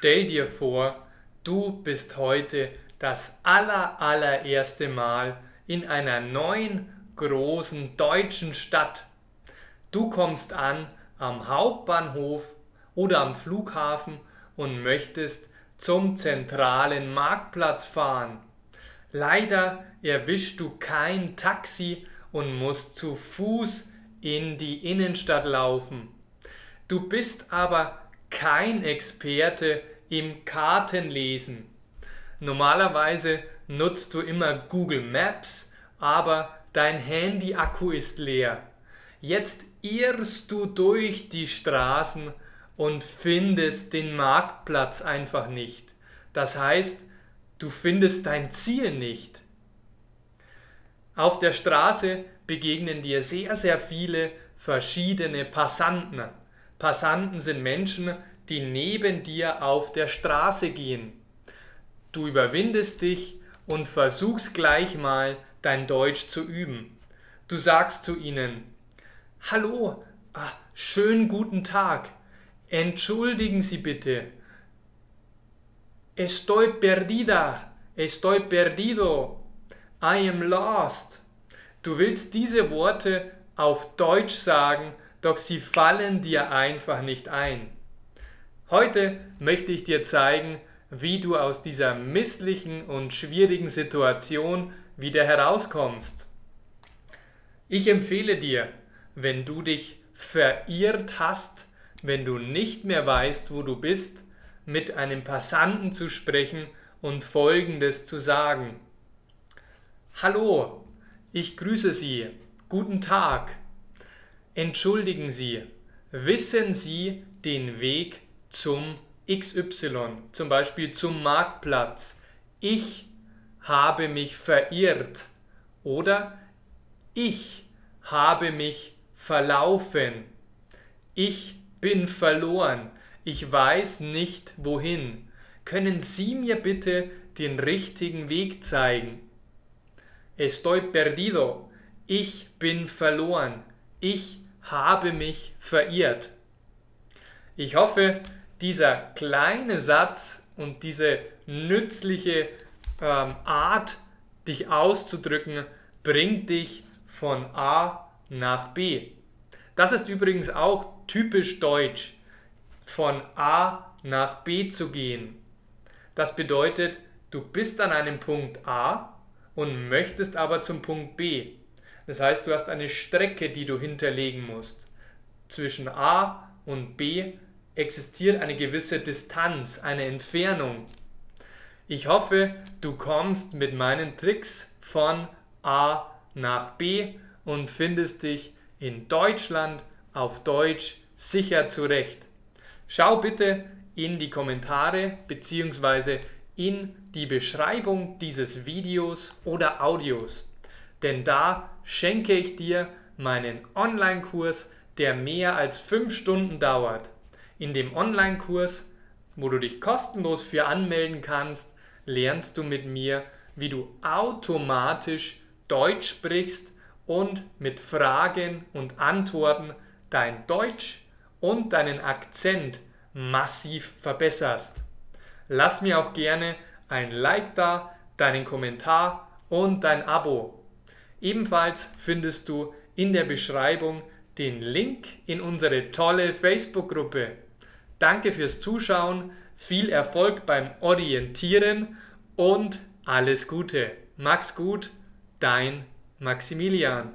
Stell dir vor, du bist heute das aller, allererste Mal in einer neuen, großen deutschen Stadt. Du kommst an am Hauptbahnhof oder am Flughafen und möchtest zum zentralen Marktplatz fahren. Leider erwischst du kein Taxi und musst zu Fuß in die Innenstadt laufen. Du bist aber kein Experte im Kartenlesen. Normalerweise nutzt du immer Google Maps, aber dein Handy-Akku ist leer. Jetzt irrst du durch die Straßen und findest den Marktplatz einfach nicht. Das heißt, du findest dein Ziel nicht. Auf der Straße begegnen dir sehr, sehr viele verschiedene Passanten. Passanten sind Menschen, die neben dir auf der Straße gehen. Du überwindest dich und versuchst gleich mal dein Deutsch zu üben. Du sagst zu ihnen, Hallo, ah, schönen guten Tag, entschuldigen Sie bitte. Estoy perdida, estoy perdido, I am lost. Du willst diese Worte auf Deutsch sagen, doch sie fallen dir einfach nicht ein. Heute möchte ich dir zeigen, wie du aus dieser misslichen und schwierigen Situation wieder herauskommst. Ich empfehle dir, wenn du dich verirrt hast, wenn du nicht mehr weißt, wo du bist, mit einem Passanten zu sprechen und Folgendes zu sagen. Hallo, ich grüße Sie. Guten Tag. Entschuldigen Sie, wissen Sie den Weg zum XY, zum Beispiel zum Marktplatz? Ich habe mich verirrt oder ich habe mich verlaufen. Ich bin verloren. Ich weiß nicht wohin. Können Sie mir bitte den richtigen Weg zeigen? Estoy perdido. Ich bin verloren. Ich habe mich verirrt. Ich hoffe, dieser kleine Satz und diese nützliche ähm, Art, dich auszudrücken, bringt dich von A nach B. Das ist übrigens auch typisch deutsch, von A nach B zu gehen. Das bedeutet, du bist an einem Punkt A und möchtest aber zum Punkt B. Das heißt, du hast eine Strecke, die du hinterlegen musst. Zwischen A und B existiert eine gewisse Distanz, eine Entfernung. Ich hoffe, du kommst mit meinen Tricks von A nach B und findest dich in Deutschland auf Deutsch sicher zurecht. Schau bitte in die Kommentare bzw. in die Beschreibung dieses Videos oder Audios, denn da schenke ich dir meinen Online-Kurs, der mehr als 5 Stunden dauert. In dem Online-Kurs, wo du dich kostenlos für anmelden kannst, lernst du mit mir, wie du automatisch Deutsch sprichst und mit Fragen und Antworten dein Deutsch und deinen Akzent massiv verbesserst. Lass mir auch gerne ein Like da, deinen Kommentar und dein Abo. Ebenfalls findest du in der Beschreibung den Link in unsere tolle Facebook-Gruppe. Danke fürs Zuschauen, viel Erfolg beim Orientieren und alles Gute. Mach's gut, dein Maximilian